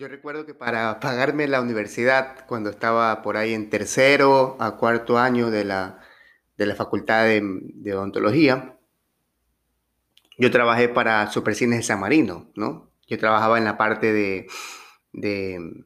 Yo recuerdo que para pagarme la universidad, cuando estaba por ahí en tercero a cuarto año de la, de la facultad de, odontología, yo trabajé para Supercines de San Marino, ¿no? Yo trabajaba en la parte de, de,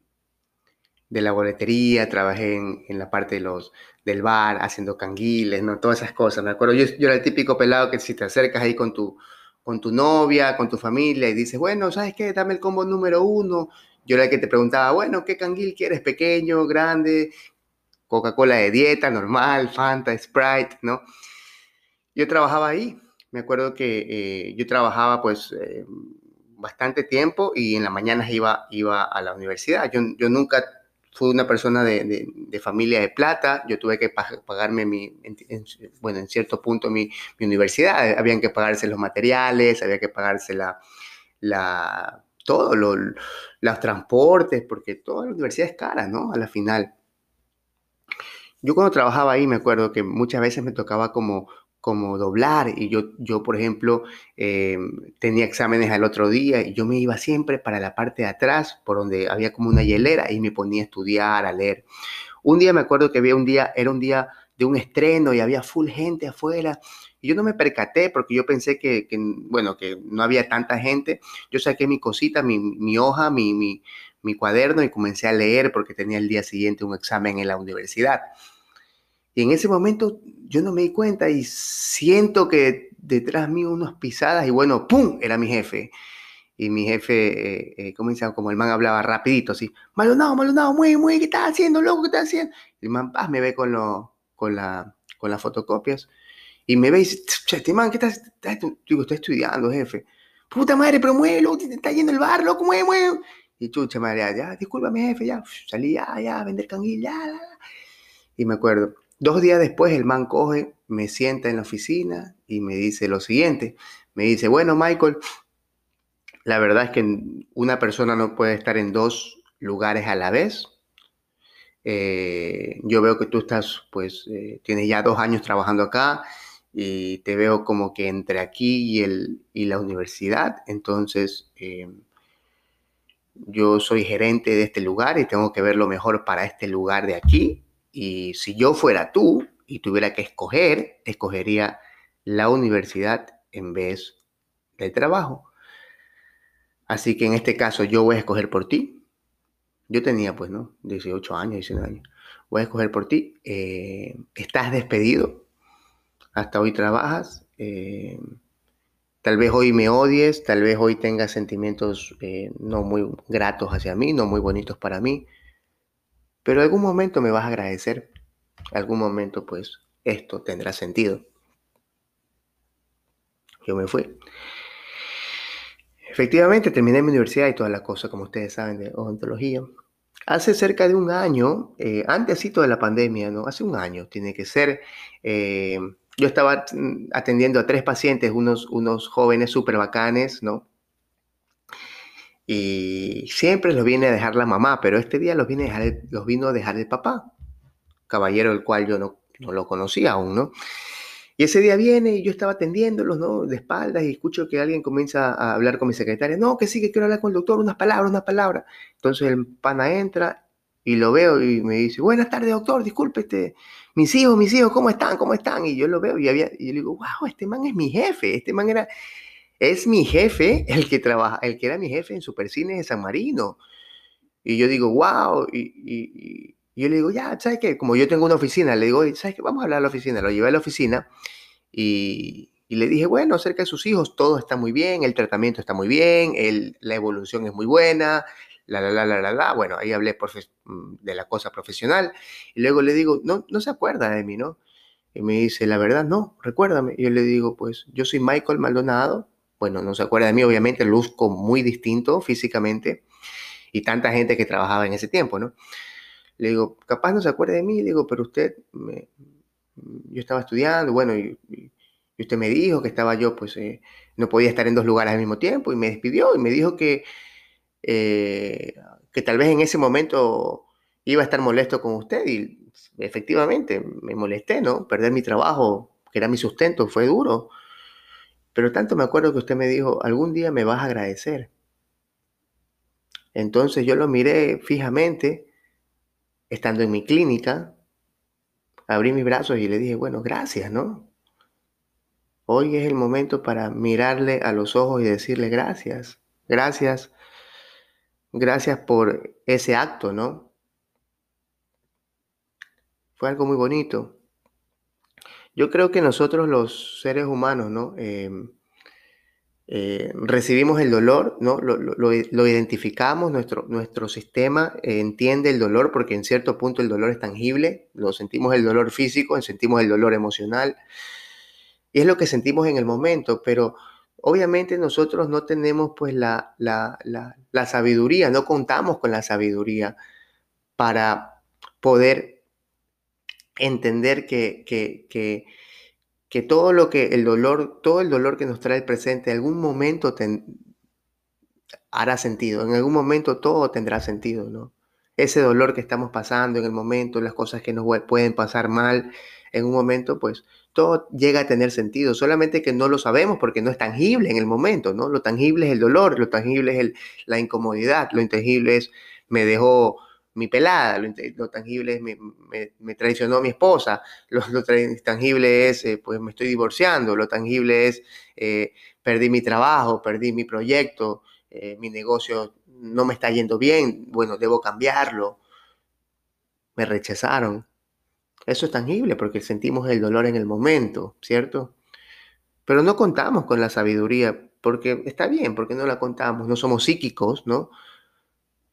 de la boletería, trabajé en, en, la parte de los, del bar, haciendo canguiles, ¿no? Todas esas cosas, me acuerdo. Yo, yo era el típico pelado que si te acercas ahí con tu, con tu novia, con tu familia y dices, bueno, ¿sabes qué? Dame el combo número uno yo era el que te preguntaba, bueno, ¿qué canguil quieres? ¿Pequeño, grande? Coca-Cola de dieta, normal, Fanta, Sprite, ¿no? Yo trabajaba ahí. Me acuerdo que eh, yo trabajaba pues eh, bastante tiempo y en las mañanas iba, iba a la universidad. Yo, yo nunca fui una persona de, de, de, familia de plata. Yo tuve que pagarme, mi, en, en, bueno, en cierto punto mi, mi, universidad. Habían que pagarse los materiales, había que pagarse la, la todo, lo, los transportes, porque toda la universidad es cara, ¿no? A la final. Yo cuando trabajaba ahí me acuerdo que muchas veces me tocaba como, como doblar y yo, yo por ejemplo, eh, tenía exámenes al otro día y yo me iba siempre para la parte de atrás, por donde había como una hielera y me ponía a estudiar, a leer. Un día me acuerdo que había un día, era un día de un estreno y había full gente afuera y yo no me percaté porque yo pensé que, que, bueno, que no había tanta gente. Yo saqué mi cosita, mi, mi hoja, mi, mi, mi cuaderno y comencé a leer porque tenía el día siguiente un examen en la universidad. Y en ese momento yo no me di cuenta y siento que detrás mío unas pisadas y bueno, ¡pum! Era mi jefe. Y mi jefe, eh, eh. Como el man hablaba rapidito, así, Malonado, Malonado, muy, muy, ¿qué estás haciendo, loco? ¿Qué estás haciendo? Y el man, paz, me ve con, lo, con, la, con las fotocopias. Y me ve y dice, este man, ¿qué estás? Digo, estoy estudiando, jefe. Puta madre, pero mueve, te está yendo el bar, loco, mueve, mueve. Y chucha madre, ya, discúlpame, jefe, ya, salí ya, ya, a vender canguil, ya, ya, ya. Y me acuerdo, dos días después el man coge, me sienta en la oficina y me dice lo siguiente. Me dice, bueno, Michael, la verdad es que una persona no puede estar en dos lugares a la vez. Eh, yo veo que tú estás, pues, eh, tienes ya dos años trabajando acá y te veo como que entre aquí y, el, y la universidad. Entonces, eh, yo soy gerente de este lugar y tengo que ver lo mejor para este lugar de aquí. Y si yo fuera tú y tuviera que escoger, escogería la universidad en vez del trabajo. Así que en este caso yo voy a escoger por ti. Yo tenía pues, ¿no? 18 años, 19 años. Voy a escoger por ti. Eh, estás despedido hasta hoy trabajas. Eh, tal vez hoy me odies, tal vez hoy tengas sentimientos eh, no muy gratos hacia mí, no muy bonitos para mí, pero algún momento me vas a agradecer. Algún momento, pues, esto tendrá sentido. Yo me fui. Efectivamente, terminé mi universidad y toda la cosa, como ustedes saben, de odontología. Hace cerca de un año, eh, antes de la pandemia, ¿no? Hace un año, tiene que ser, eh, yo estaba atendiendo a tres pacientes, unos, unos jóvenes súper bacanes, ¿no? Y siempre los viene a dejar la mamá, pero este día los, viene a dejar, los vino a dejar el papá, caballero el cual yo no, no lo conocía aún, ¿no? Y ese día viene y yo estaba atendiéndolos, ¿no? De espaldas y escucho que alguien comienza a hablar con mi secretaria. No, que sí, que quiero hablar con el doctor, unas palabras, unas palabras. Entonces el pana entra y lo veo y me dice, buenas tardes, doctor, disculpe, este, mis hijos, mis hijos, ¿cómo están? ¿Cómo están? Y yo lo veo y, había, y yo le digo, wow, este man es mi jefe, este man era, es mi jefe, el que trabaja, el que era mi jefe en Supercines de San Marino. Y yo digo, wow, y, y, y yo le digo, ya, ¿sabes qué? Como yo tengo una oficina, le digo, ¿sabes qué? Vamos a hablar a la oficina. Lo llevé a la oficina y, y le dije, bueno, acerca de sus hijos, todo está muy bien, el tratamiento está muy bien, el, la evolución es muy buena, la, la, la, la, la, la. Bueno, ahí hablé mm, de la cosa profesional. Y luego le digo, no, no se acuerda de mí, ¿no? Y me dice, la verdad, no, recuérdame. Y yo le digo, pues yo soy Michael Maldonado, bueno, no se acuerda de mí, obviamente luzco muy distinto físicamente y tanta gente que trabajaba en ese tiempo, ¿no? Le digo, capaz no se acuerde de mí, le digo, pero usted, yo estaba estudiando, bueno, y, usted me dijo que estaba yo, pues, eh, no podía estar en dos lugares al mismo tiempo y me despidió y me dijo que, eh, que tal vez en ese momento iba a estar molesto con usted y efectivamente me molesté, ¿no? Perder mi trabajo, que era mi sustento, fue duro. Pero tanto me acuerdo que usted me dijo, algún día me vas a agradecer. Entonces yo lo miré fijamente, estando en mi clínica, abrí mis brazos y le dije, bueno, gracias, ¿no? Hoy es el momento para mirarle a los ojos y decirle gracias, gracias, gracias por ese acto, ¿no? Fue algo muy bonito. Yo creo que nosotros los seres humanos, ¿no? Em, eh, recibimos el dolor, ¿no? Lo, identificamos, nuestro, nuestro sistema entiende el dolor porque en cierto punto el dolor es tangible, lo sentimos el dolor físico, sentimos el dolor emocional, y es lo que sentimos en el momento, pero obviamente nosotros no tenemos pues la, la, la sabiduría, no contamos con la sabiduría para poder entender que, que, que todo lo que el dolor, todo el dolor que nos trae el presente, en algún momento hará sentido, en algún momento todo tendrá sentido, ¿no? Ese dolor que estamos pasando en el momento, las cosas que nos pueden pasar mal, en un momento, pues todo llega a tener sentido, solamente que no lo sabemos porque no es tangible en el momento, ¿no? Lo tangible es el dolor, lo tangible es la incomodidad, lo intangible es me dejó mi pelada, lo, tangible es me, traicionó mi esposa, lo, lo tangible es eh, pues me estoy divorciando, lo tangible es eh, perdí mi trabajo, perdí mi proyecto, eh, mi negocio no me está yendo bien, bueno, debo cambiarlo, me rechazaron. Eso es tangible porque sentimos el dolor en el momento, ¿cierto? Pero no contamos con la sabiduría, porque está bien, porque no la contamos, no somos psíquicos, ¿no?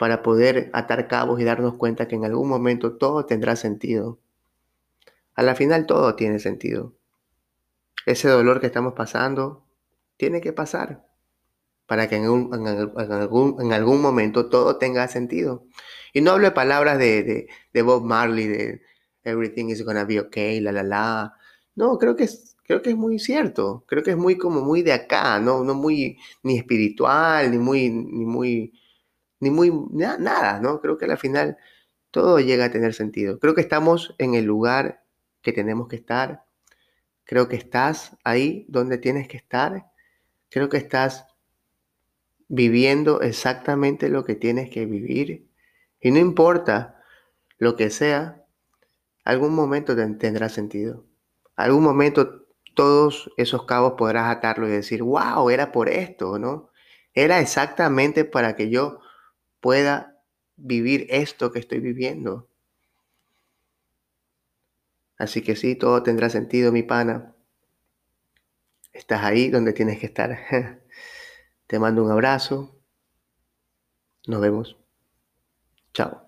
para poder atar cabos y darnos cuenta que en algún momento todo tendrá sentido. A la final todo tiene sentido. Ese dolor que estamos pasando tiene que pasar para que en, algún, momento todo tenga sentido. Y no hablo de palabras de, Bob Marley, de everything is gonna be okay, la la la. No, creo que es, creo que es muy cierto. Creo que es muy como muy de acá, no, no muy ni espiritual, ni muy, ni muy ni muy nada, ¿no? Creo que al final todo llega a tener sentido. Creo que estamos en el lugar que tenemos que estar. Creo que estás ahí donde tienes que estar. Creo que estás viviendo exactamente lo que tienes que vivir. Y no importa lo que sea, algún momento tendrá sentido. Algún momento todos esos cabos podrás atarlo y decir, wow, era por esto, ¿no? Era exactamente para que yo pueda vivir esto que estoy viviendo. Así que sí, todo tendrá sentido, mi pana. Estás ahí donde tienes que estar. Te mando un abrazo. Nos vemos. Chao.